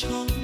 冲。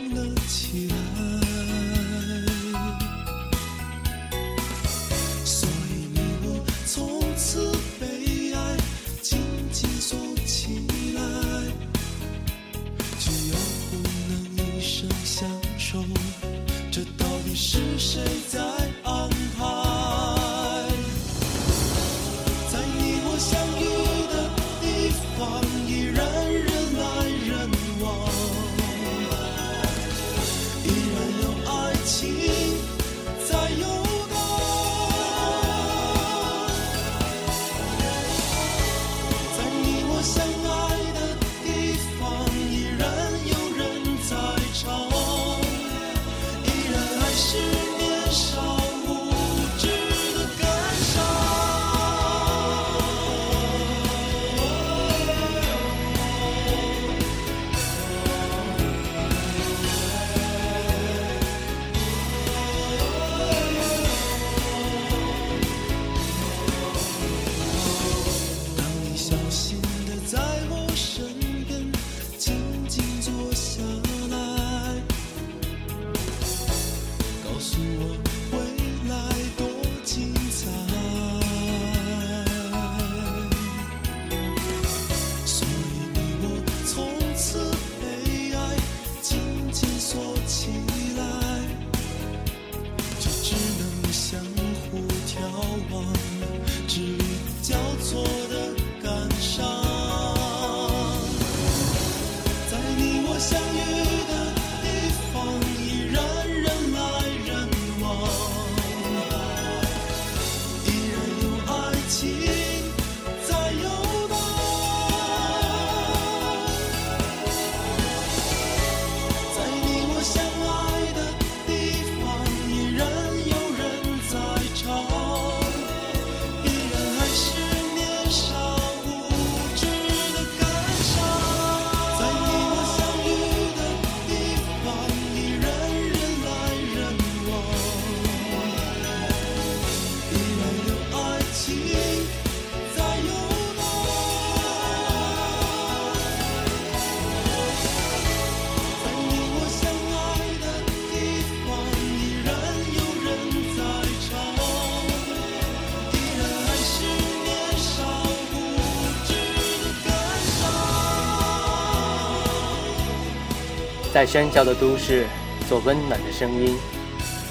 在喧嚣的都市，做温暖的声音，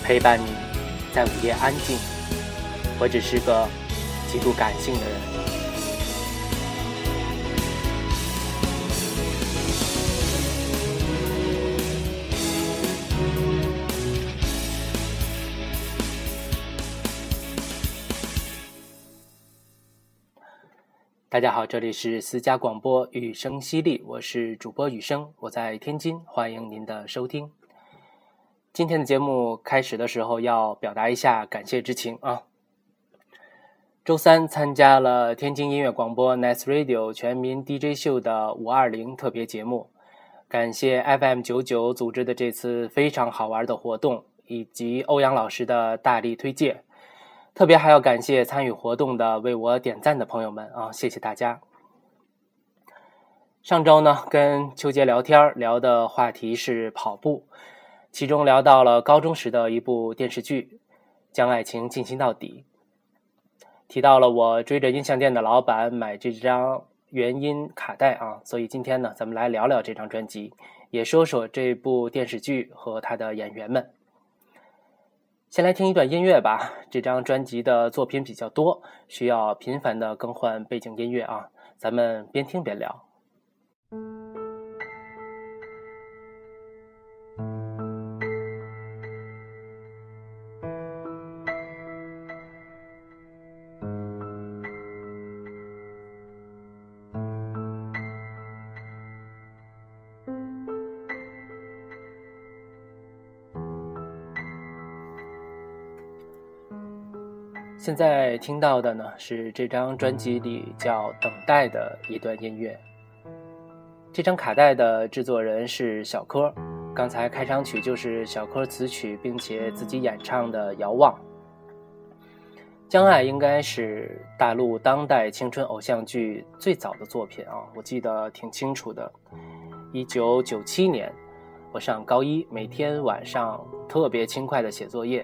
陪伴你，在午夜安静。我只是个极度感性的人。大家好，这里是私家广播雨声犀利，我是主播雨声，我在天津，欢迎您的收听。今天的节目开始的时候要表达一下感谢之情啊。周三参加了天津音乐广播 Nice Radio 全民 DJ 秀的五二零特别节目，感谢 FM 九九组织的这次非常好玩的活动，以及欧阳老师的大力推荐。特别还要感谢参与活动的、为我点赞的朋友们啊，谢谢大家。上周呢，跟秋杰聊天聊的话题是跑步，其中聊到了高中时的一部电视剧《将爱情进行到底》，提到了我追着音像店的老板买这张原音卡带啊，所以今天呢，咱们来聊聊这张专辑，也说说这部电视剧和它的演员们。先来听一段音乐吧。这张专辑的作品比较多，需要频繁的更换背景音乐啊。咱们边听边聊。现在听到的呢是这张专辑里叫《等待》的一段音乐。这张卡带的制作人是小柯，刚才开场曲就是小柯词曲并且自己演唱的《遥望》。江爱应该是大陆当代青春偶像剧最早的作品啊，我记得挺清楚的。一九九七年，我上高一，每天晚上特别轻快的写作业，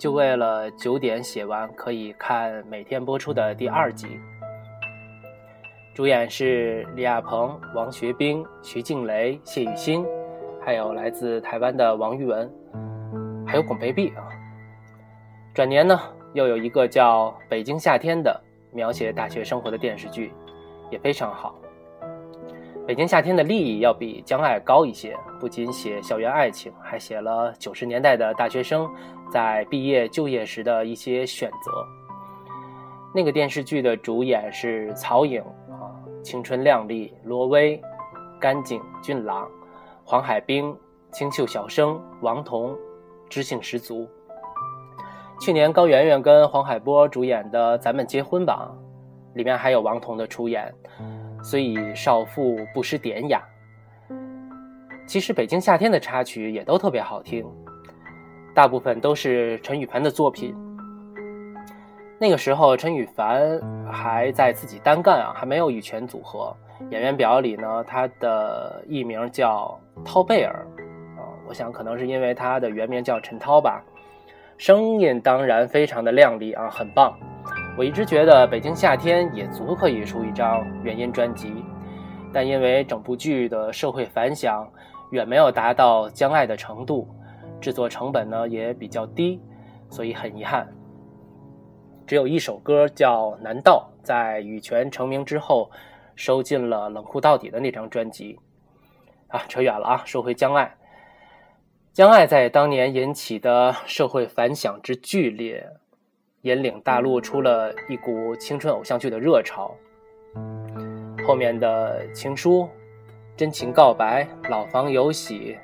就为了九点写完可以看每天播出的第二集。主演是李亚鹏、王学兵、徐静蕾、谢雨欣，还有来自台湾的王玉雯，还有巩培碧啊。转年呢？又有一个叫《北京夏天》的描写大学生活的电视剧，也非常好。《北京夏天》的利益要比《将爱》高一些，不仅写校园爱情，还写了九十年代的大学生在毕业就业时的一些选择。那个电视剧的主演是曹颖啊，青春靓丽；罗威，干净俊朗；黄海冰，清秀小生；王彤，知性十足。去年高圆圆跟黄海波主演的《咱们结婚吧》，里面还有王彤的出演，所以少妇不失典雅。其实《北京夏天》的插曲也都特别好听，大部分都是陈羽凡的作品。那个时候陈羽凡还在自己单干啊，还没有羽泉组合。演员表里呢，他的艺名叫涛贝尔啊，我想可能是因为他的原名叫陈涛吧。声音当然非常的亮丽啊，很棒。我一直觉得《北京夏天》也足可以出一张原音专辑，但因为整部剧的社会反响远没有达到《将爱》的程度，制作成本呢也比较低，所以很遗憾，只有一首歌叫《难道》在羽泉成名之后收进了《冷酷到底》的那张专辑。啊，扯远了啊，说回《江爱》。江爱在当年引起的社会反响之剧烈，引领大陆出了一股青春偶像剧的热潮。后面的情书、真情告白、老房有喜、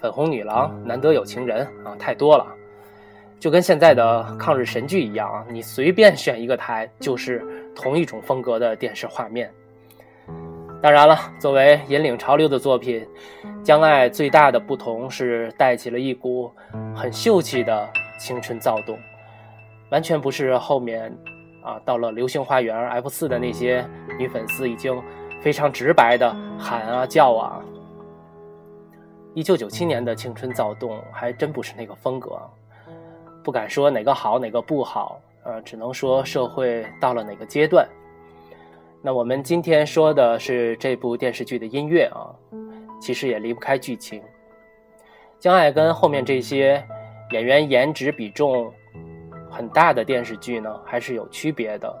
粉红女郎、难得有情人啊，太多了，就跟现在的抗日神剧一样啊，你随便选一个台，就是同一种风格的电视画面。当然了，作为引领潮流的作品，《将爱》最大的不同是带起了一股很秀气的青春躁动，完全不是后面啊到了《流星花园》F 四的那些女粉丝已经非常直白的喊啊叫啊。一九九七年的青春躁动还真不是那个风格，不敢说哪个好哪个不好，呃，只能说社会到了哪个阶段。那我们今天说的是这部电视剧的音乐啊，其实也离不开剧情。江爱跟后面这些演员颜值比重很大的电视剧呢，还是有区别的。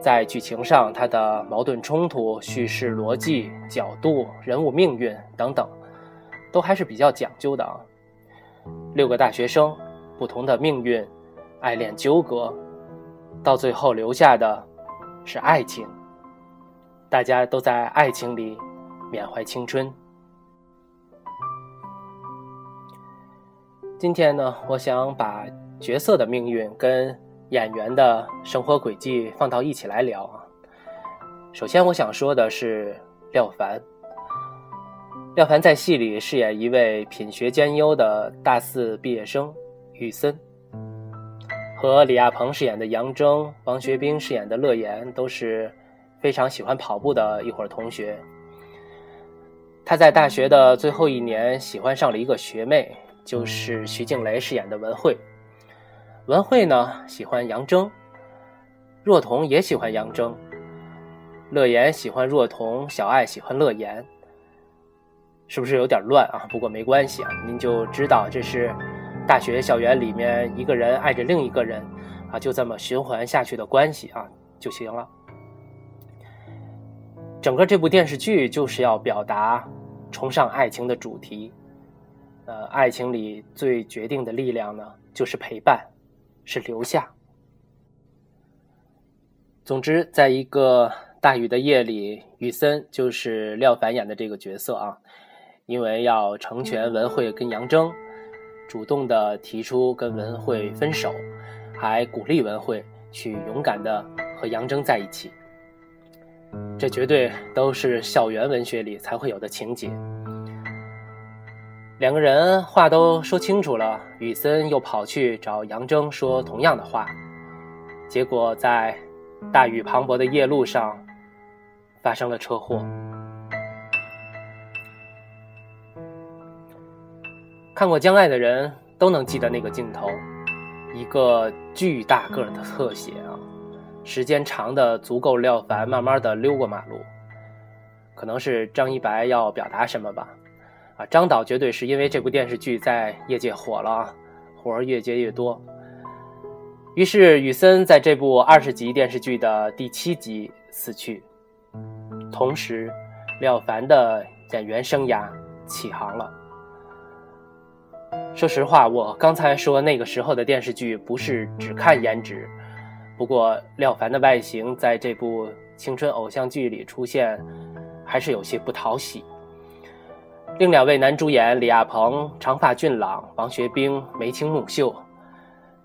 在剧情上，它的矛盾冲突、叙事逻辑、角度、人物命运等等，都还是比较讲究的啊。六个大学生，不同的命运，爱恋纠葛，到最后留下的是爱情。大家都在爱情里缅怀青春。今天呢，我想把角色的命运跟演员的生活轨迹放到一起来聊啊。首先，我想说的是廖凡。廖凡在戏里饰演一位品学兼优的大四毕业生雨森，和李亚鹏饰演的杨铮、王学兵饰演的乐言都是。非常喜欢跑步的一伙同学，他在大学的最后一年喜欢上了一个学妹，就是徐静蕾饰演的文慧。文慧呢喜欢杨铮，若彤也喜欢杨铮，乐言喜欢若彤，小爱喜欢乐言，是不是有点乱啊？不过没关系啊，您就知道这是大学校园里面一个人爱着另一个人啊，就这么循环下去的关系啊就行了。整个这部电视剧就是要表达崇尚爱情的主题，呃，爱情里最决定的力量呢，就是陪伴，是留下。总之，在一个大雨的夜里，雨森就是廖凡演的这个角色啊，因为要成全文慧跟杨铮，主动的提出跟文慧分手，还鼓励文慧去勇敢的和杨铮在一起。这绝对都是校园文学里才会有的情节。两个人话都说清楚了，雨森又跑去找杨铮说同样的话，结果在大雨磅礴的夜路上发生了车祸。看过《将爱》的人都能记得那个镜头，一个巨大个的特写啊。时间长的足够廖凡慢慢的溜过马路，可能是张一白要表达什么吧，啊，张导绝对是因为这部电视剧在业界火了，活儿越接越多。于是雨森在这部二十集电视剧的第七集死去，同时廖凡的演员生涯起航了。说实话，我刚才说那个时候的电视剧不是只看颜值。不过，廖凡的外形在这部青春偶像剧里出现，还是有些不讨喜。另两位男主演李亚鹏长发俊朗，王学兵眉清目秀，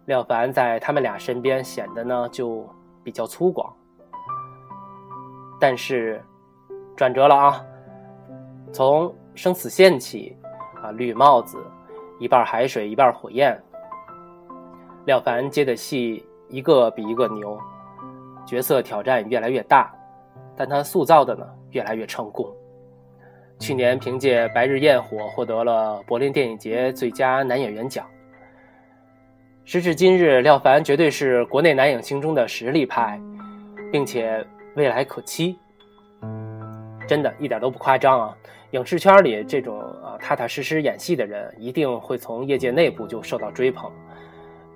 廖凡在他们俩身边显得呢就比较粗犷。但是，转折了啊！从生死线起，啊，绿帽子，一半海水一半火焰，廖凡接的戏。一个比一个牛，角色挑战越来越大，但他塑造的呢越来越成功。去年凭借《白日焰火》获得了柏林电影节最佳男演员奖。时至今日，廖凡绝对是国内男影星中的实力派，并且未来可期。真的一点都不夸张啊！影视圈里这种啊踏踏实实演戏的人，一定会从业界内部就受到追捧。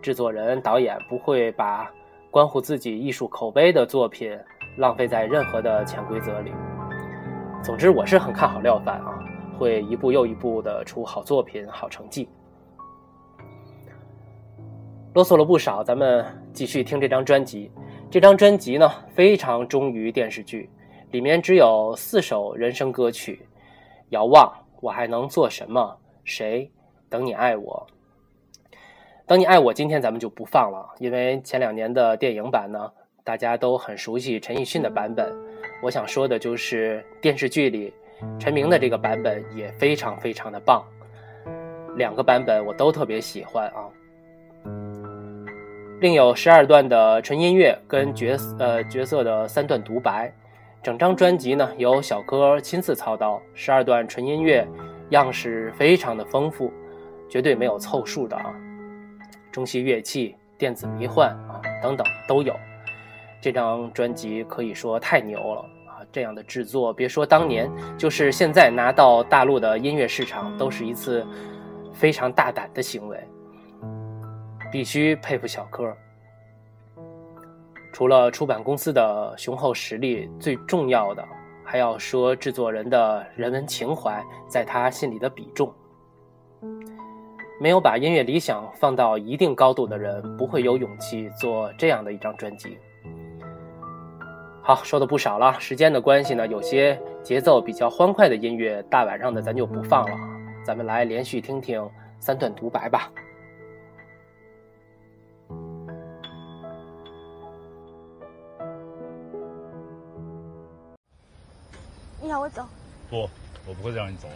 制作人、导演不会把关乎自己艺术口碑的作品浪费在任何的潜规则里。总之，我是很看好廖凡啊，会一步又一步的出好作品、好成绩。啰嗦了不少，咱们继续听这张专辑。这张专辑呢，非常忠于电视剧，里面只有四首人生歌曲：遥望、我还能做什么、谁、等你爱我。等你爱我，今天咱们就不放了，因为前两年的电影版呢，大家都很熟悉陈奕迅的版本。我想说的就是电视剧里陈明的这个版本也非常非常的棒，两个版本我都特别喜欢啊。另有十二段的纯音乐跟角呃角色的三段独白，整张专辑呢由小柯亲自操刀，十二段纯音乐样式非常的丰富，绝对没有凑数的啊。中西乐器、电子迷幻啊等等都有，这张专辑可以说太牛了啊！这样的制作，别说当年，就是现在拿到大陆的音乐市场，都是一次非常大胆的行为，必须佩服小柯。除了出版公司的雄厚实力，最重要的还要说制作人的人文情怀在他心里的比重。没有把音乐理想放到一定高度的人，不会有勇气做这样的一张专辑。好，说的不少了，时间的关系呢，有些节奏比较欢快的音乐，大晚上的咱就不放了，咱们来连续听听三段独白吧。你让我走？不，我不会再让你走了。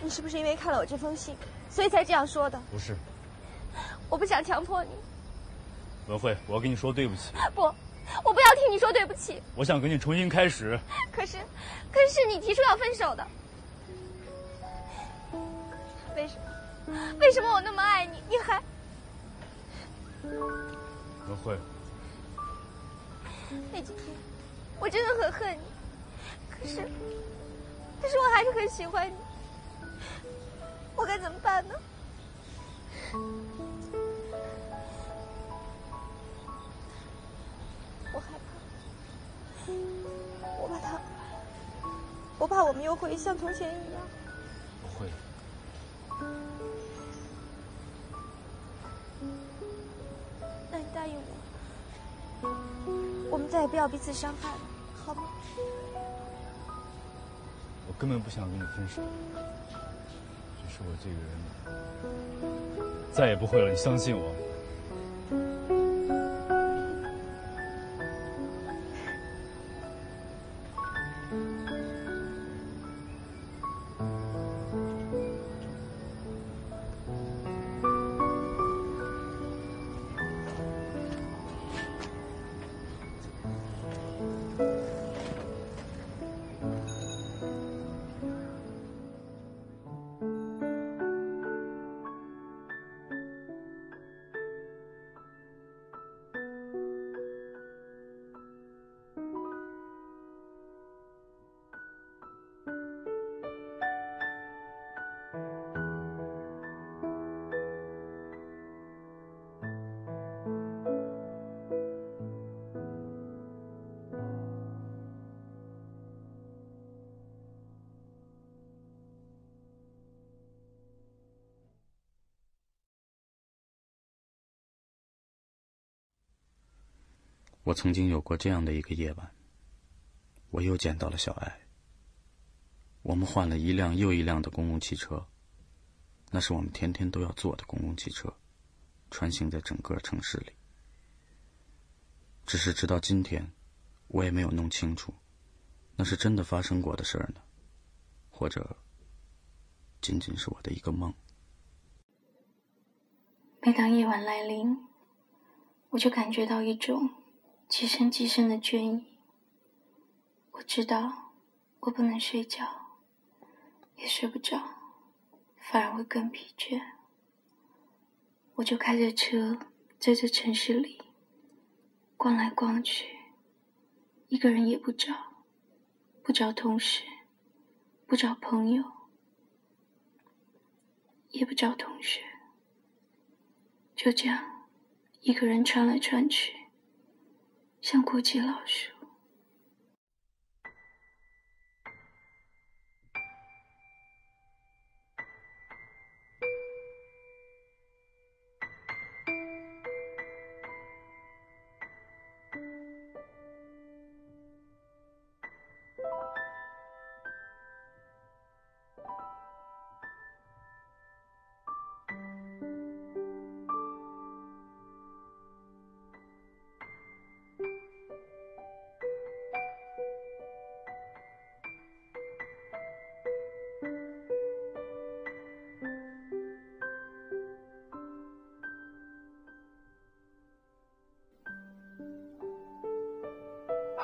你是不是因为看了我这封信？所以才这样说的。不是，我不想强迫你。文慧，我要跟你说对不起。不，我不要听你说对不起。我想跟你重新开始。可是，可是你提出要分手的。为什么？为什么我那么爱你，你还？文慧，那几天我真的很恨你，可是，可是我还是很喜欢你。我该怎么办呢？我害怕，我怕他，我怕我们又会像从前一样。不会。那你答应我，我们再也不要彼此伤害了，好吗？我根本不想跟你分手。只是我这个人，再也不会了。你相信我。我曾经有过这样的一个夜晚，我又见到了小爱。我们换了一辆又一辆的公共汽车，那是我们天天都要坐的公共汽车，穿行在整个城市里。只是直到今天，我也没有弄清楚，那是真的发生过的事儿呢，或者仅仅是我的一个梦。每当夜晚来临，我就感觉到一种几声几声的倦意。我知道，我不能睡觉。也睡不着，反而会更疲倦。我就开着车在这城市里逛来逛去，一个人也不找，不找同事，不找朋友，也不找同学，就这样一个人穿来穿去，像过街老鼠。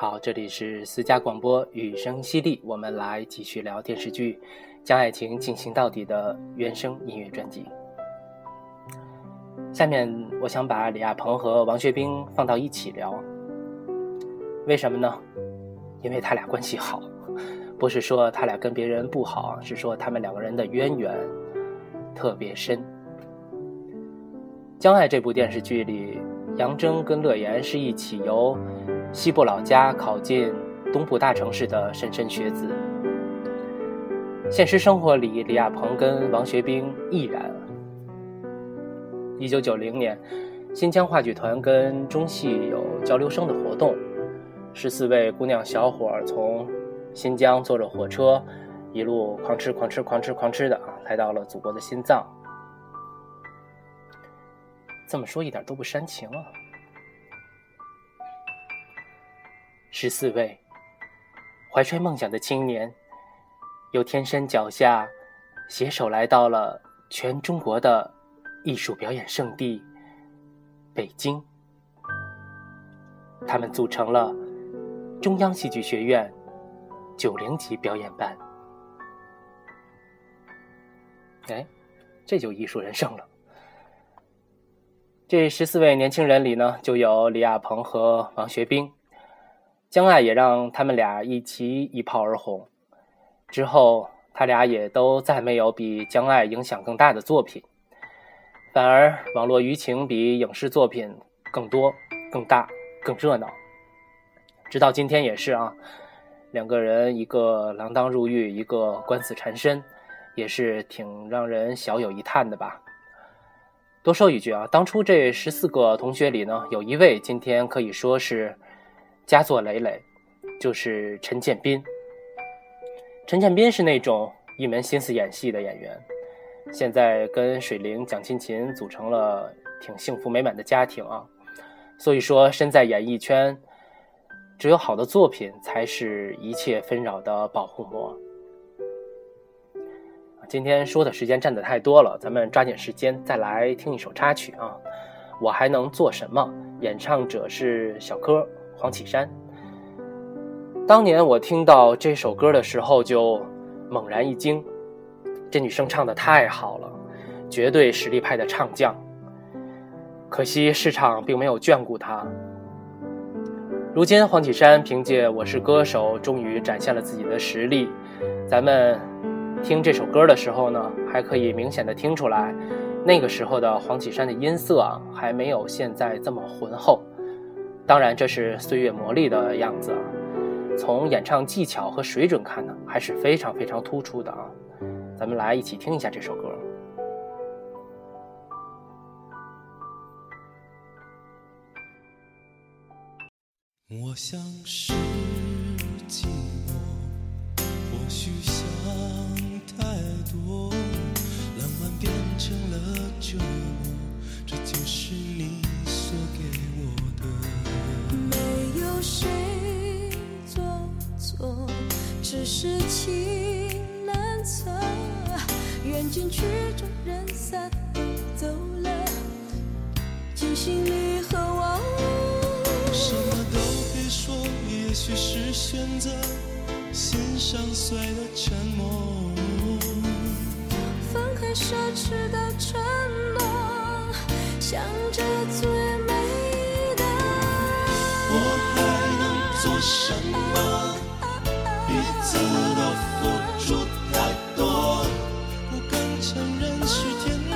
好，这里是私家广播，雨声淅沥，我们来继续聊电视剧《将爱情进行到底》的原声音乐专辑。下面我想把李亚鹏和王学兵放到一起聊，为什么呢？因为他俩关系好，不是说他俩跟别人不好，是说他们两个人的渊源特别深。《将爱》这部电视剧里，杨铮跟乐言是一起由。西部老家考进东部大城市的莘莘学子，现实生活里，李亚鹏跟王学兵亦然。一九九零年，新疆话剧团跟中戏有交流生的活动，十四位姑娘小伙从新疆坐着火车，一路狂吃狂吃狂吃狂吃的啊，来到了祖国的心脏。这么说一点都不煽情啊。十四位怀揣梦想的青年，由天山脚下携手来到了全中国的艺术表演圣地——北京。他们组成了中央戏剧学院九零级表演班。哎，这就艺术人生了。这十四位年轻人里呢，就有李亚鹏和王学兵。江爱也让他们俩一起一炮而红，之后他俩也都再没有比江爱影响更大的作品，反而网络舆情比影视作品更多、更大、更热闹。直到今天也是啊，两个人一个锒铛入狱，一个官司缠身，也是挺让人小有一叹的吧。多说一句啊，当初这十四个同学里呢，有一位今天可以说是。佳作累累，就是陈建斌。陈建斌是那种一门心思演戏的演员，现在跟水灵、蒋勤勤组成了挺幸福美满的家庭啊。所以说，身在演艺圈，只有好的作品才是一切纷扰的保护膜。今天说的时间占的太多了，咱们抓紧时间再来听一首插曲啊。我还能做什么？演唱者是小柯。黄绮珊，当年我听到这首歌的时候就猛然一惊，这女生唱的太好了，绝对实力派的唱将。可惜市场并没有眷顾她。如今黄绮珊凭借《我是歌手》终于展现了自己的实力。咱们听这首歌的时候呢，还可以明显的听出来，那个时候的黄绮珊的音色啊，还没有现在这么浑厚。当然，这是岁月磨砺的样子啊。从演唱技巧和水准看呢，还是非常非常突出的啊。咱们来一起听一下这首歌。我想是寂寞，或许碎的沉默。分开奢侈的承诺，想着最美的。我还能做什么？彼此都付出太多，不敢承认是天命，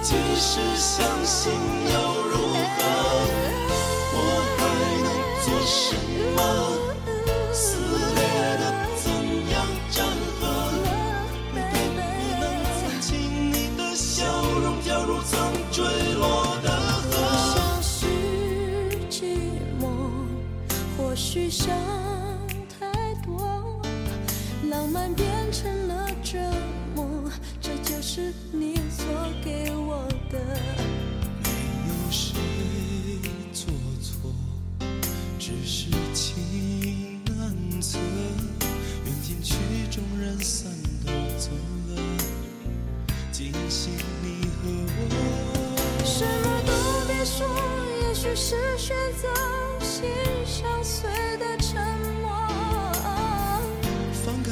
即使相信想太多，浪漫变成了折磨，这就是你所给我的。没有谁做错，只是情难测。缘尽曲终人散都走了，惊醒你和我。什么都别说，也许是选择心上碎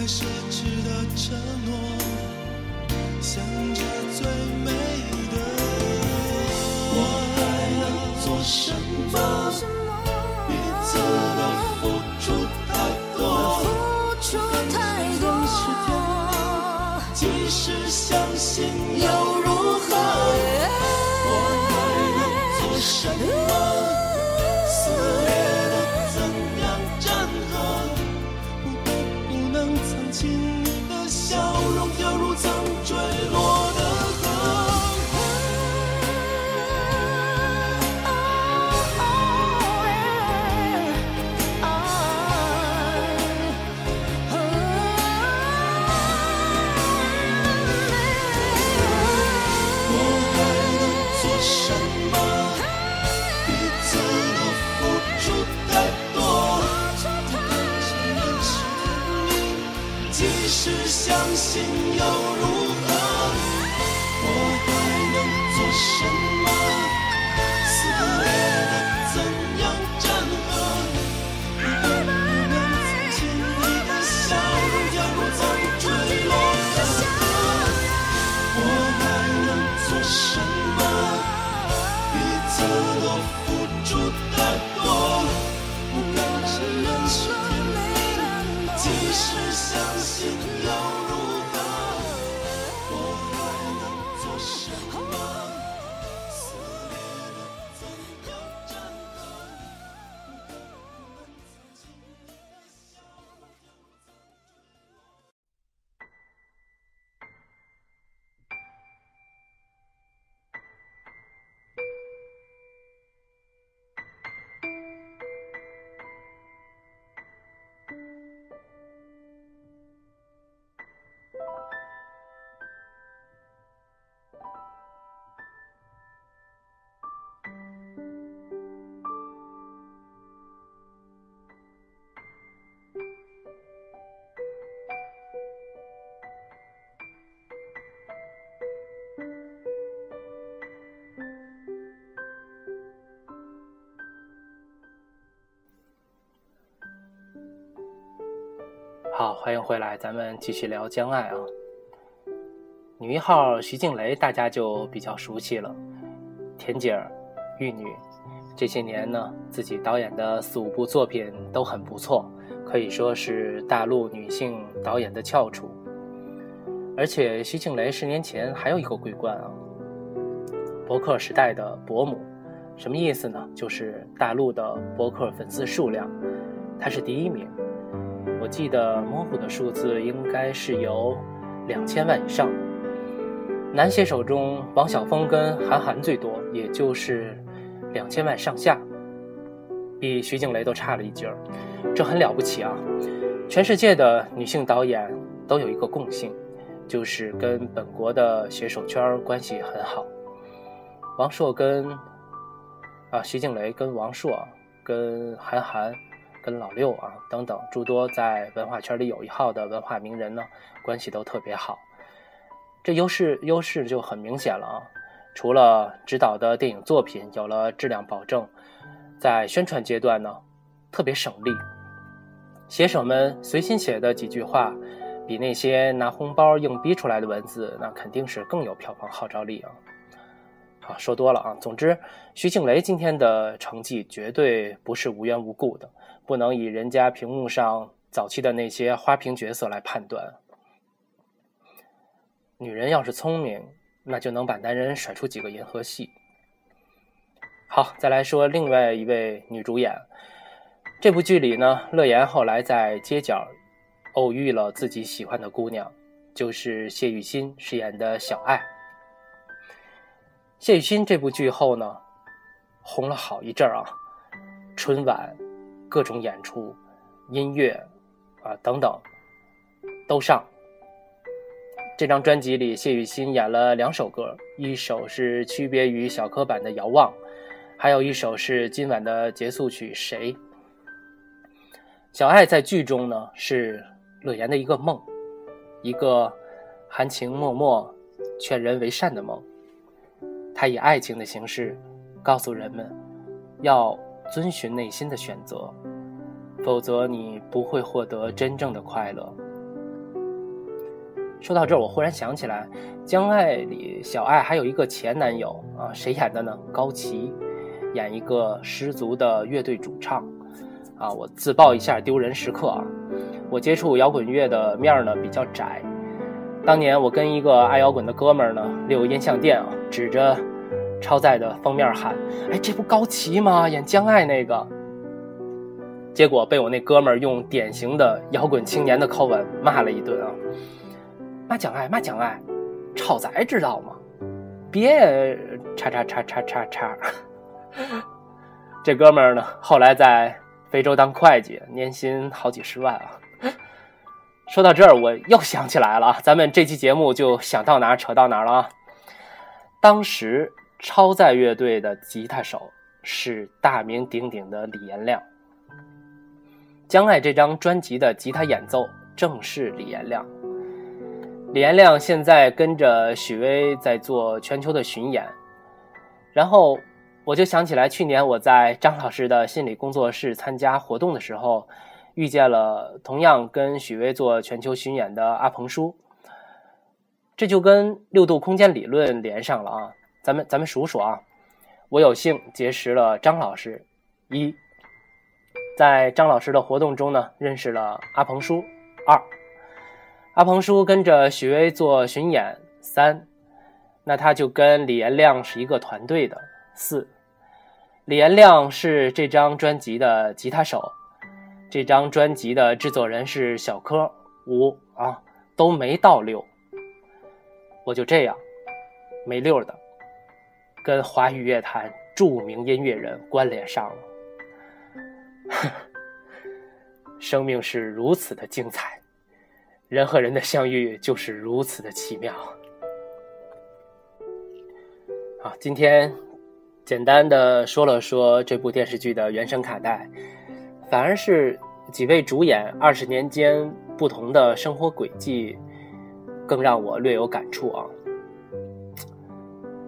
奢侈的承诺，想着最美的。我还能做什么？什么？彼好，欢迎回来，咱们继续聊将爱啊。女一号徐静蕾，大家就比较熟悉了，田姐儿、玉女，这些年呢，自己导演的四五部作品都很不错，可以说是大陆女性导演的翘楚。而且徐静蕾十年前还有一个桂冠啊，博客时代的伯母，什么意思呢？就是大陆的博客粉丝数量，她是第一名。我记得模糊的数字应该是有两千万以上。男写手中，王晓峰跟韩寒最多，也就是两千万上下。比徐静蕾都差了一截儿，这很了不起啊！全世界的女性导演都有一个共性，就是跟本国的写手圈关系很好。王朔跟啊徐静蕾跟王朔、跟韩寒、跟老六啊等等诸多在文化圈里有一号的文化名人呢，关系都特别好。这优势优势就很明显了啊！除了指导的电影作品有了质量保证，在宣传阶段呢，特别省力。写手们随心写的几句话，比那些拿红包硬逼出来的文字，那肯定是更有票房号召力啊！好，说多了啊。总之，徐静蕾今天的成绩绝对不是无缘无故的，不能以人家屏幕上早期的那些花瓶角色来判断。女人要是聪明，那就能把男人甩出几个银河系。好，再来说另外一位女主演。这部剧里呢，乐言后来在街角偶遇了自己喜欢的姑娘，就是谢雨欣饰演的小爱。谢雨欣这部剧后呢，红了好一阵儿啊，春晚、各种演出、音乐啊等等都上。这张专辑里，谢雨欣演了两首歌，一首是区别于小柯版的《遥望》，还有一首是今晚的结束曲《谁》。小爱在剧中呢是乐言的一个梦，一个含情脉脉、劝人为善的梦。他以爱情的形式告诉人们，要遵循内心的选择，否则你不会获得真正的快乐。说到这儿，我忽然想起来，《将爱》里小爱还有一个前男友啊，谁演的呢？高旗，演一个失足的乐队主唱。啊，我自曝一下丢人时刻啊！我接触摇滚乐的面儿呢比较窄。当年我跟一个爱摇滚的哥们儿呢溜音像店啊，指着超载的封面喊：“哎，这不高旗吗？演江爱那个。”结果被我那哥们儿用典型的摇滚青年的口吻骂了一顿啊！骂蒋爱，骂蒋爱，超载知道吗？别叉叉叉叉叉叉！这哥们儿呢，后来在非洲当会计，年薪好几十万啊！说到这儿，我又想起来了啊，咱们这期节目就想到哪儿扯到哪儿了啊！当时超载乐队的吉他手是大名鼎鼎的李延亮，《将爱》这张专辑的吉他演奏正是李延亮。李延亮现在跟着许巍在做全球的巡演，然后我就想起来，去年我在张老师的心理工作室参加活动的时候，遇见了同样跟许巍做全球巡演的阿鹏叔，这就跟六度空间理论连上了啊！咱们咱们数数啊，我有幸结识了张老师，一，在张老师的活动中呢，认识了阿鹏叔，二。阿鹏叔跟着许巍做巡演，三，那他就跟李延亮是一个团队的。四，李延亮是这张专辑的吉他手，这张专辑的制作人是小柯。五啊，都没到六，我就这样没溜的，跟华语乐坛著名音乐人关联上了。生命是如此的精彩。人和人的相遇就是如此的奇妙。好，今天简单的说了说这部电视剧的原声卡带，反而是几位主演二十年间不同的生活轨迹，更让我略有感触啊。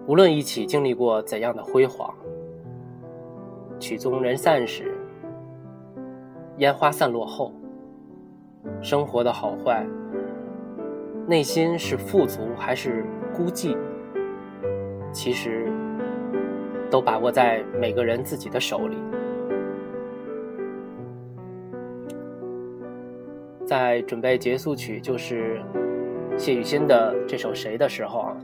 无论一起经历过怎样的辉煌，曲终人散时，烟花散落后。生活的好坏，内心是富足还是孤寂，其实都把握在每个人自己的手里。在准备结束曲，就是谢雨欣的这首《谁》的时候啊，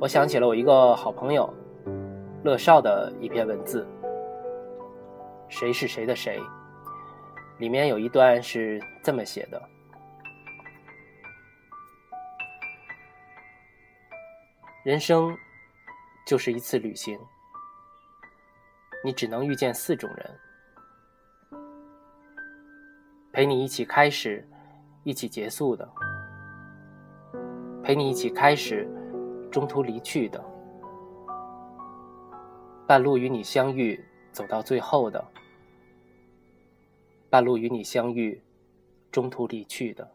我想起了我一个好朋友乐少的一篇文字：“谁是谁的谁？”里面有一段是这么写的：人生就是一次旅行，你只能遇见四种人：陪你一起开始，一起结束的，陪你一起开始，中途离去的，半路与你相遇，走到最后的，半路与你相遇，中途离去的。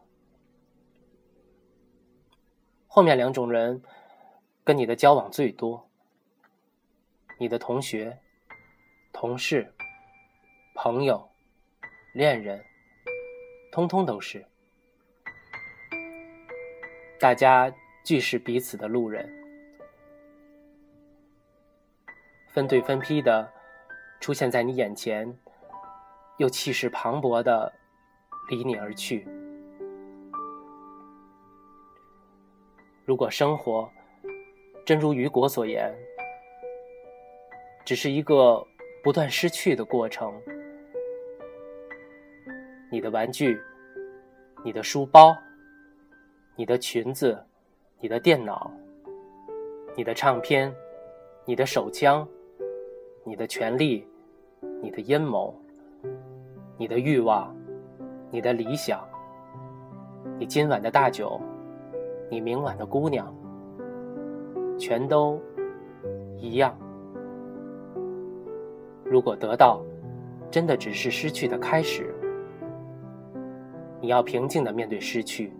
后面两种人，跟你的交往最多，你的同学、同事、朋友、恋人，通通都是。大家俱是彼此的路人，分队分批的出现在你眼前，又气势磅礴的离你而去。如果生活真如雨果所言，只是一个不断失去的过程，你的玩具、你的书包、你的裙子、你的电脑、你的唱片、你的手枪、你的权利、你的阴谋、你的欲望、你的理想、你今晚的大酒。你明晚的姑娘，全都一样。如果得到，真的只是失去的开始，你要平静的面对失去，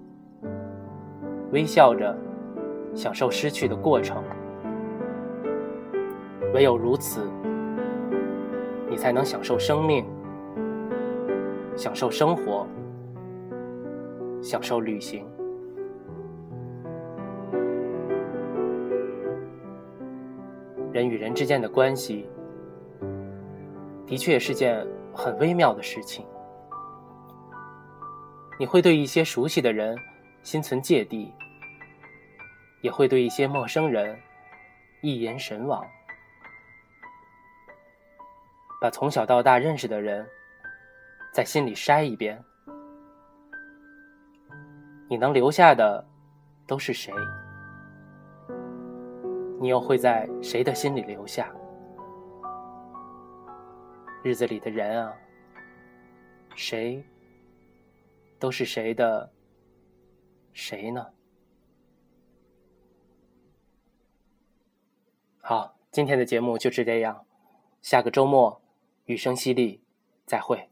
微笑着享受失去的过程。唯有如此，你才能享受生命，享受生活，享受旅行。人与人之间的关系，的确是件很微妙的事情。你会对一些熟悉的人心存芥蒂，也会对一些陌生人一言神往。把从小到大认识的人，在心里筛一遍，你能留下的都是谁？你又会在谁的心里留下？日子里的人啊，谁都是谁的谁呢？好，今天的节目就是这样，下个周末雨声淅沥，再会。